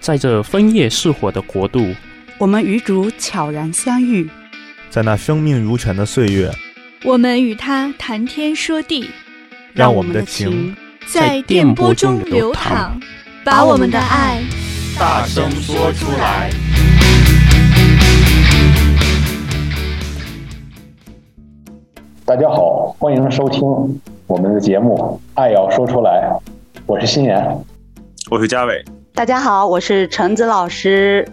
在这枫叶似火的国度，我们与主悄然相遇，在那生命如泉的岁月，我们与他谈天说地，让我们的情在电波中流淌，把我们的爱大声说出来。大家好，欢迎收听我们的节目《爱要说出来》，我是心妍，我是嘉伟。大家好，我是橙子老师。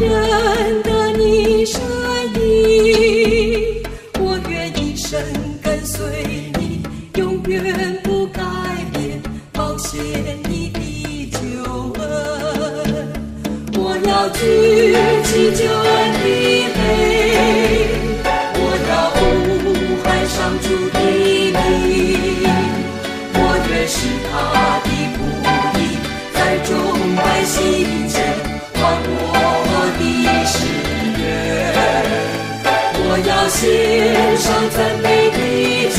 认得你身影我愿一生跟随你永远不改变保险你的救恩我要举起救恩的献上赞美的句，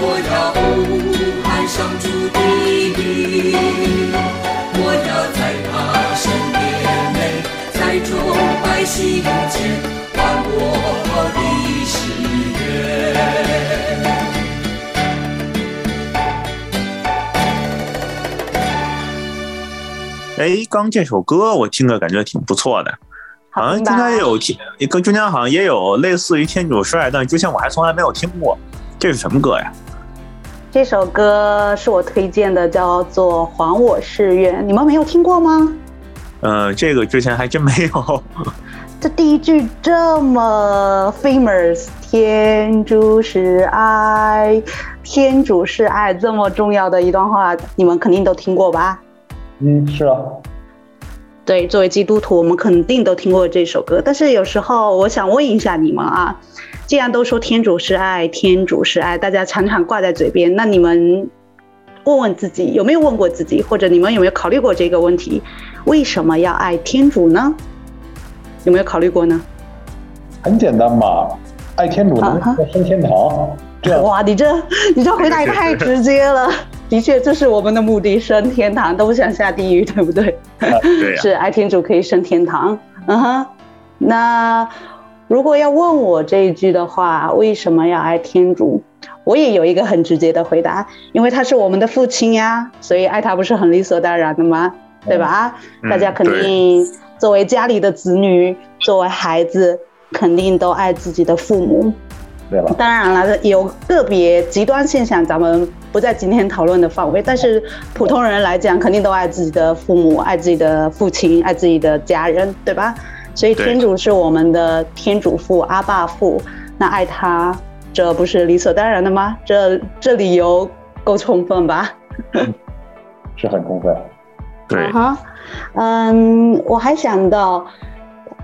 我要呼喊上主的名，我要在他身边内，在主百姓前还我的誓愿。哎，刚这首歌我听着感觉挺不错的。好像中间也有听，跟中间好像也有类似于《天主示爱》，但之前我还从来没有听过。这是什么歌呀？这首歌是我推荐的，叫做《还我誓愿》，你们没有听过吗？嗯，这个之前还真没有。这第一句这么 famous，“ 天主是爱，天主是爱”，这么重要的一段话，你们肯定都听过吧？嗯，是啊。对，作为基督徒，我们肯定都听过这首歌。但是有时候，我想问一下你们啊，既然都说天主是爱，天主是爱，大家常常挂在嘴边，那你们问问自己，有没有问过自己，或者你们有没有考虑过这个问题？为什么要爱天主呢？有没有考虑过呢？很简单嘛，爱天主能升天堂。Uh huh. 哇，你这你这回答也太直接了。的确，这是我们的目的，升天堂都不想下地狱，对不对？对呀。是爱天主可以升天堂。嗯哼。那如果要问我这一句的话，为什么要爱天主？我也有一个很直接的回答，因为他是我们的父亲呀，所以爱他不是很理所当然的吗？对吧？嗯、大家肯定作为家里的子女，作为孩子，肯定都爱自己的父母。当然了，有个别极端现象，咱们不在今天讨论的范围。但是普通人来讲，肯定都爱自己的父母，爱自己的父亲，爱自己的家人，对吧？所以天主是我们的天主父，阿爸父，那爱他，这不是理所当然的吗？这这理由够充分吧？是很充分。对。哈、uh，huh. 嗯，我还想到，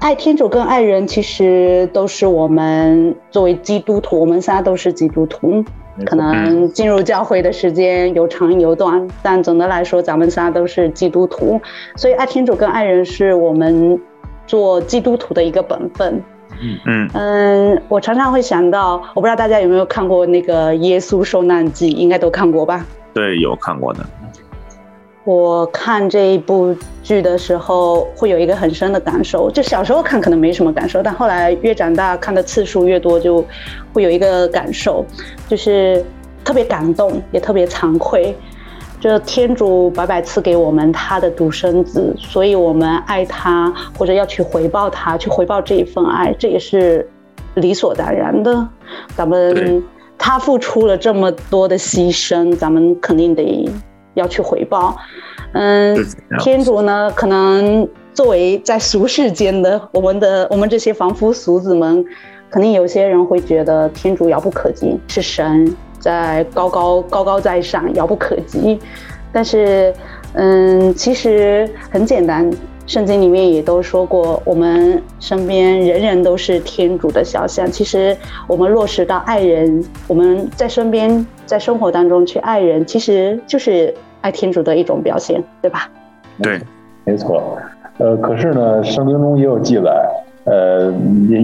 爱天主跟爱人其实都是我们作为基督徒，我们仨都是基督徒。可能进入教会的时间有长有短，但总的来说，咱们仨都是基督徒，所以爱天主跟爱人是我们做基督徒的一个本分。嗯嗯嗯，我常常会想到，我不知道大家有没有看过那个《耶稣受难记》，应该都看过吧？对，有看过的。我看这一部剧的时候，会有一个很深的感受。就小时候看可能没什么感受，但后来越长大，看的次数越多，就会有一个感受，就是特别感动，也特别惭愧。就天主白白赐给我们他的独生子，所以我们爱他，或者要去回报他，去回报这一份爱，这也是理所当然的。咱们他付出了这么多的牺牲，咱们肯定得。要去回报，嗯，天主呢，可能作为在俗世间的我们的我们这些凡夫俗子们，肯定有些人会觉得天主遥不可及，是神在高高高高在上，遥不可及。但是，嗯，其实很简单，圣经里面也都说过，我们身边人人都是天主的肖像。其实，我们落实到爱人，我们在身边。在生活当中去爱人，其实就是爱天主的一种表现，对吧？对，没错。呃，可是呢，圣经中也有记载，呃，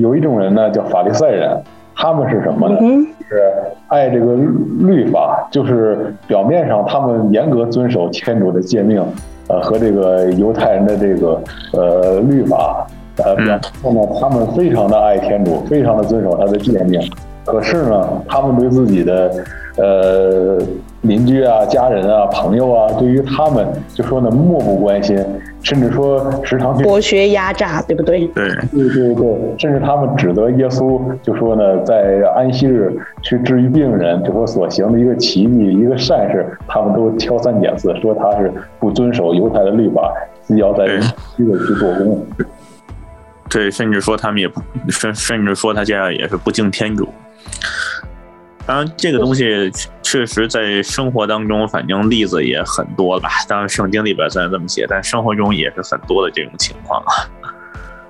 有一种人呢叫法利赛人，他们是什么呢？嗯、是爱这个律法，就是表面上他们严格遵守天主的诫命，呃，和这个犹太人的这个呃律法，呃，然后呢，他们非常的爱天主，非常的遵守他的诫命。可是呢，他们对自己的呃邻居啊、家人啊、朋友啊，对于他们就说呢漠不关心，甚至说时常去剥削压榨，对不对？对对对对，甚至他们指责耶稣，就说呢在安息日去治愈病人，就说所行的一个奇迹、一个善事，他们都挑三拣四，说他是不遵守犹太的律法，自己要在安息日去做工。对，甚至说他们也不甚甚至说他这样也是不敬天主。当然，这个东西确实在生活当中，反正例子也很多了吧。当然，圣经里边虽然这么写，但生活中也是很多的这种情况啊。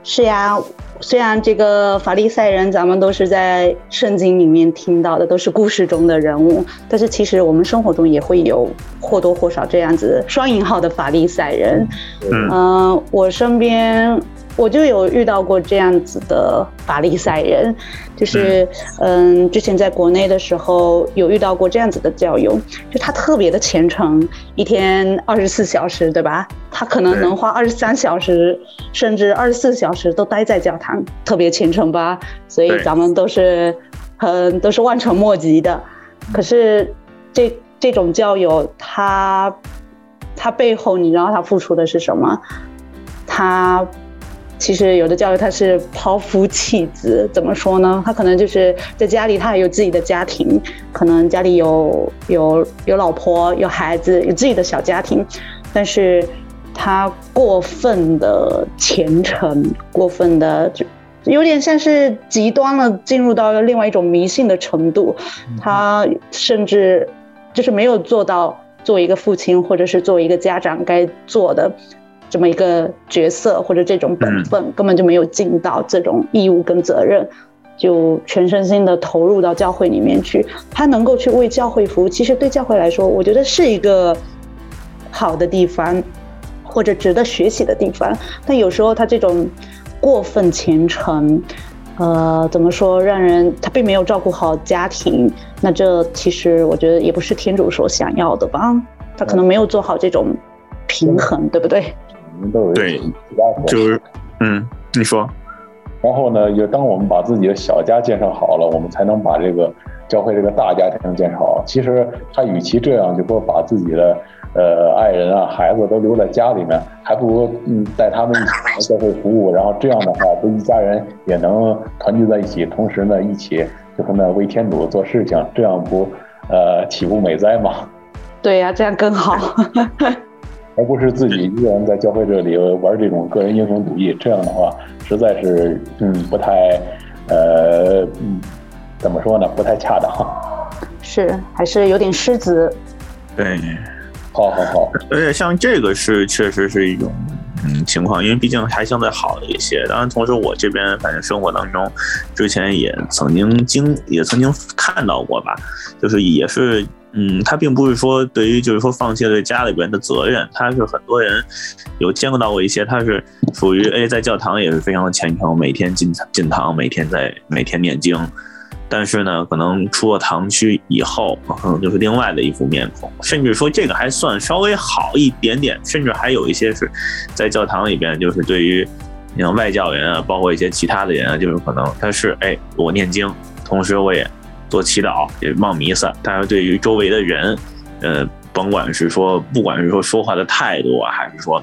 是呀，虽然这个法利赛人，咱们都是在圣经里面听到的，都是故事中的人物，但是其实我们生活中也会有或多或少这样子双引号的法利赛人。嗯、呃，我身边。我就有遇到过这样子的法利赛人，就是嗯，之前在国内的时候有遇到过这样子的教友，就他特别的虔诚，一天二十四小时，对吧？他可能能花二十三小时，甚至二十四小时都待在教堂，特别虔诚吧？所以咱们都是很都是望尘莫及的。可是这这种教友，他他背后你知道他付出的是什么？他。其实有的教育他是抛夫弃子，怎么说呢？他可能就是在家里，他也有自己的家庭，可能家里有有有老婆、有孩子、有自己的小家庭，但是他过分的虔诚，过分的就有点像是极端了，进入到了另外一种迷信的程度。他甚至就是没有做到作为一个父亲或者是作为一个家长该做的。这么一个角色或者这种本分，根本就没有尽到这种义务跟责任，就全身心的投入到教会里面去。他能够去为教会服务，其实对教会来说，我觉得是一个好的地方，或者值得学习的地方。但有时候他这种过分虔诚，呃，怎么说，让人他并没有照顾好家庭，那这其实我觉得也不是天主所想要的吧？他可能没有做好这种平衡，对不对？对，就是，嗯，你说，然后呢，就当我们把自己的小家建设好了，我们才能把这个教会这个大家庭建设好。其实他与其这样，就说把自己的呃爱人啊、孩子都留在家里面，还不如嗯带他们一起来教会服务。然后这样的话，这一家人也能团聚在一起，同时呢，一起就是呢为天主做事情，这样不呃岂不美哉吗？对呀、啊，这样更好。而不是自己一个人在教会这里玩这种个人英雄主义，这样的话实在是嗯不太，呃嗯怎么说呢，不太恰当。是还是有点失职，对，好好好。而且像这个是确实是一种嗯情况，因为毕竟还相对好一些。当然，同时我这边反正生活当中，之前也曾经经也曾经看到过吧，就是也是。嗯，他并不是说对于就是说放弃了家里边的责任，他是很多人有见过到过一些，他是属于哎在教堂也是非常的虔诚，每天进进堂，每天在每天念经，但是呢，可能出了堂区以后，可能就是另外的一副面孔，甚至说这个还算稍微好一点点，甚至还有一些是在教堂里边，就是对于像外教人啊，包括一些其他的人啊，就是可能他是哎我念经，同时我也。做祈祷也望弥撒，但是对于周围的人，呃，甭管是说，不管是说说话的态度啊，还是说，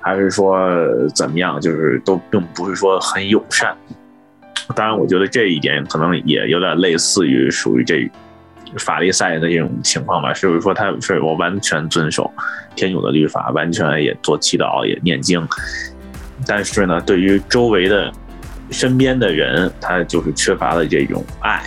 还是说怎么样，就是都并不是说很友善。当然，我觉得这一点可能也有点类似于属于这法利赛的这种情况吧，是不是说他是我完全遵守天主的律法，完全也做祈祷也念经，但是呢，对于周围的身边的人，他就是缺乏了这种爱。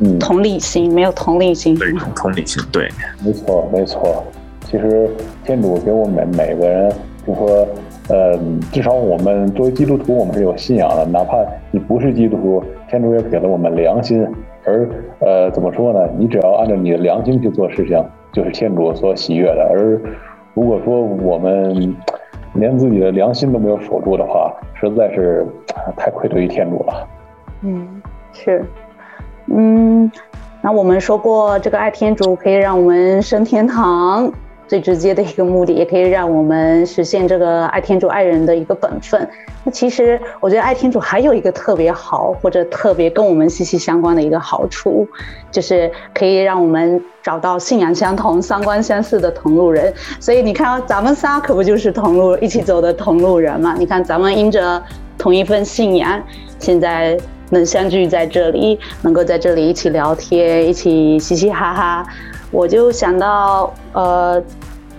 嗯，同理心没有同理心，对，同理心，对，没错，没错。其实天主给我们每个人，就说，呃，至少我们作为基督徒，我们是有信仰的。哪怕你不是基督徒，天主也给了我们良心。而，呃，怎么说呢？你只要按照你的良心去做事情，就是天主所喜悦的。而如果说我们连自己的良心都没有守住的话，实在是太愧对于天主了。嗯，是。嗯，那我们说过，这个爱天主可以让我们升天堂，最直接的一个目的，也可以让我们实现这个爱天主爱人的一个本分。那其实我觉得爱天主还有一个特别好，或者特别跟我们息息相关的一个好处，就是可以让我们找到信仰相同、三观相似的同路人。所以你看，咱们仨可不就是同路一起走的同路人嘛？你看，咱们因着同一份信仰，现在。能相聚在这里，能够在这里一起聊天，一起嘻嘻哈哈，我就想到，呃，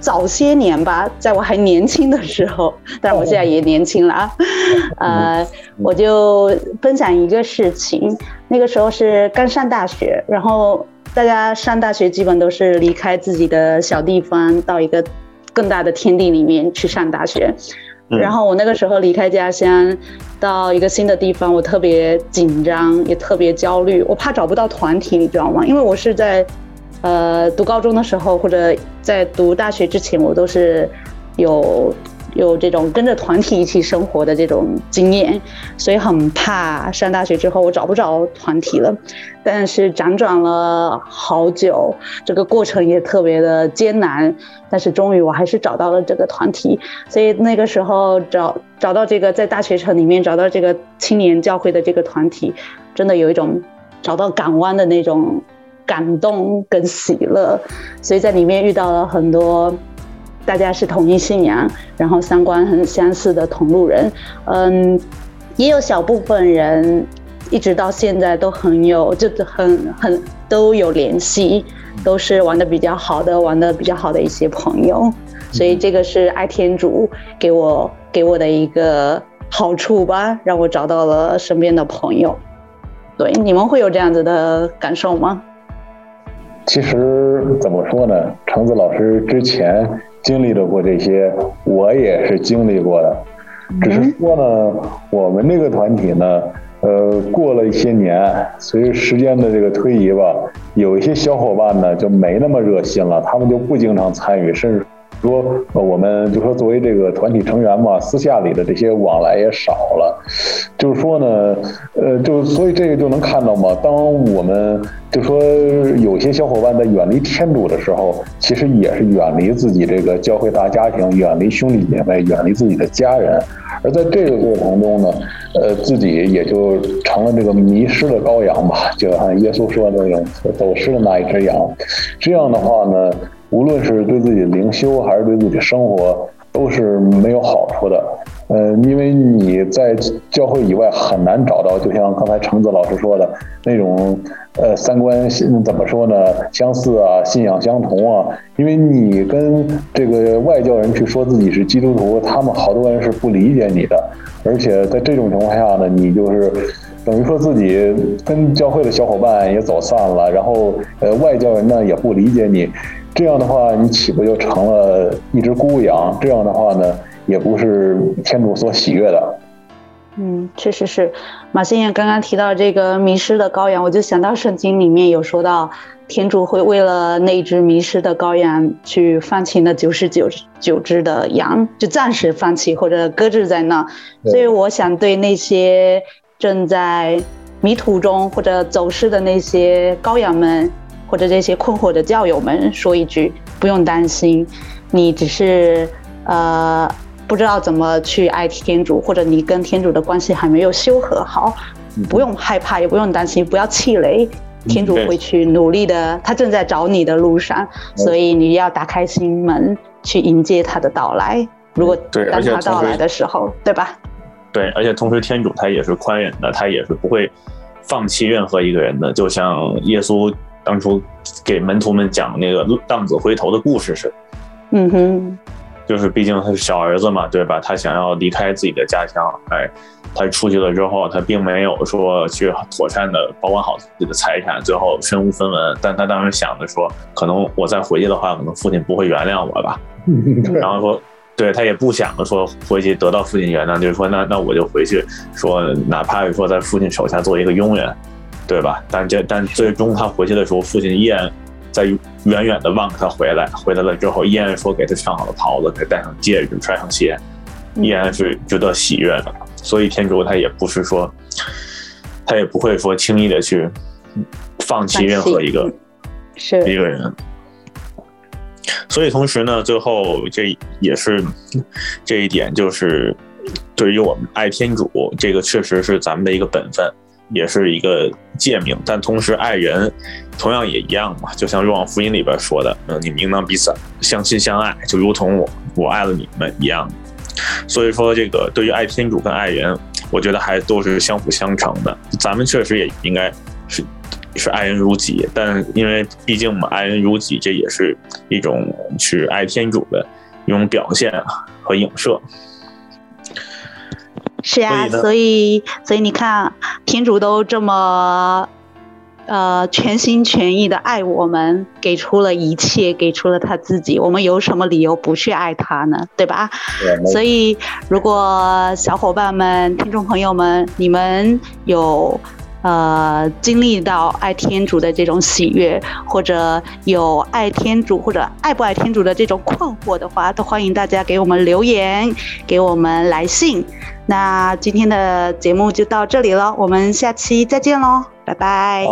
早些年吧，在我还年轻的时候，但是我现在也年轻了啊，呃，我就分享一个事情，那个时候是刚上大学，然后大家上大学基本都是离开自己的小地方，到一个更大的天地里面去上大学。然后我那个时候离开家乡，到一个新的地方，我特别紧张，也特别焦虑，我怕找不到团体，你知道吗？因为我是在，呃，读高中的时候或者在读大学之前，我都是有。有这种跟着团体一起生活的这种经验，所以很怕上大学之后我找不着团体了。但是辗转了好久，这个过程也特别的艰难。但是终于我还是找到了这个团体。所以那个时候找找到这个在大学城里面找到这个青年教会的这个团体，真的有一种找到港湾的那种感动跟喜乐。所以在里面遇到了很多。大家是同一信仰，然后三观很相似的同路人，嗯，也有小部分人一直到现在都很有，就很很都有联系，都是玩的比较好的，玩的比较好的一些朋友，所以这个是爱天主给我给我的一个好处吧，让我找到了身边的朋友。对，你们会有这样子的感受吗？其实怎么说呢，橙子老师之前。经历的过这些，我也是经历过的，只是说呢，我们这个团体呢，呃，过了一些年，随着时间的这个推移吧，有一些小伙伴呢就没那么热心了，他们就不经常参与，甚至。说呃，我们就说作为这个团体成员嘛，私下里的这些往来也少了。就是说呢，呃，就所以这个就能看到嘛，当我们就说有些小伙伴在远离天主的时候，其实也是远离自己这个教会大家庭，远离兄弟姐妹，远离自己的家人。而在这个过程中呢，呃，自己也就成了这个迷失的羔羊吧，就像耶稣说的那种走失的那一只羊。这样的话呢。无论是对自己灵修还是对自己生活，都是没有好处的。呃，因为你在教会以外很难找到，就像刚才橙子老师说的那种，呃，三观怎么说呢？相似啊，信仰相同啊。因为你跟这个外教人去说自己是基督徒，他们好多人是不理解你的。而且在这种情况下呢，你就是等于说自己跟教会的小伙伴也走散了，然后呃，外教人呢也不理解你。这样的话，你岂不就成了一只孤羊？这样的话呢，也不是天主所喜悦的。嗯，确实是。马先生刚刚提到这个迷失的羔羊，我就想到圣经里面有说到，天主会为了那只迷失的羔羊去放弃那九十九九只的羊，就暂时放弃或者搁置在那。所以我想对那些正在迷途中或者走失的那些羔羊们，或者这些困惑的教友们说一句：不用担心，你只是呃。不知道怎么去爱天主，或者你跟天主的关系还没有修和好，不用害怕，也不用担心，不要气馁，天主会去努力的，他正在找你的路上，所以你要打开心门去迎接他的到来。如果当他到来的时候，对吧？对，而且同时天主他也是宽仁的，他也是不会放弃任何一个人的，就像耶稣当初给门徒们讲那个浪子回头的故事似的。嗯哼。就是毕竟他是小儿子嘛，对吧？他想要离开自己的家乡，哎，他出去了之后，他并没有说去妥善的保管好自己的财产，最后身无分文。但他当时想着说，可能我再回去的话，可能父亲不会原谅我吧。然后说，对他也不想着说回去得到父亲原谅，就是说，那那我就回去，说哪怕是说在父亲手下做一个佣人，对吧？但这但最终他回去的时候，父亲依然。在远远的望着他回来，回来了之后，依然说给他上好了袍子，给他戴上戒指，穿上鞋，依然是值得喜悦的。所以天主他也不是说，他也不会说轻易的去放弃任何一个是一个人。所以同时呢，最后这也是这一点，就是对于我们爱天主，这个确实是咱们的一个本分。也是一个诫命，但同时爱人，同样也一样嘛。就像《若望福音》里边说的，嗯，你们应当彼此相亲相爱，就如同我我爱了你们一样。所以说，这个对于爱天主跟爱人，我觉得还都是相辅相成的。咱们确实也应该是是爱人如己，但因为毕竟嘛，爱人如己，这也是一种去爱天主的一种表现和影射。是呀，所以所以你看，天主都这么，呃，全心全意的爱我们，给出了一切，给出了他自己，我们有什么理由不去爱他呢？对吧？对。所以，如果小伙伴们、听众朋友们，你们有。呃，经历到爱天主的这种喜悦，或者有爱天主或者爱不爱天主的这种困惑的话，都欢迎大家给我们留言，给我们来信。那今天的节目就到这里了，我们下期再见喽，拜拜。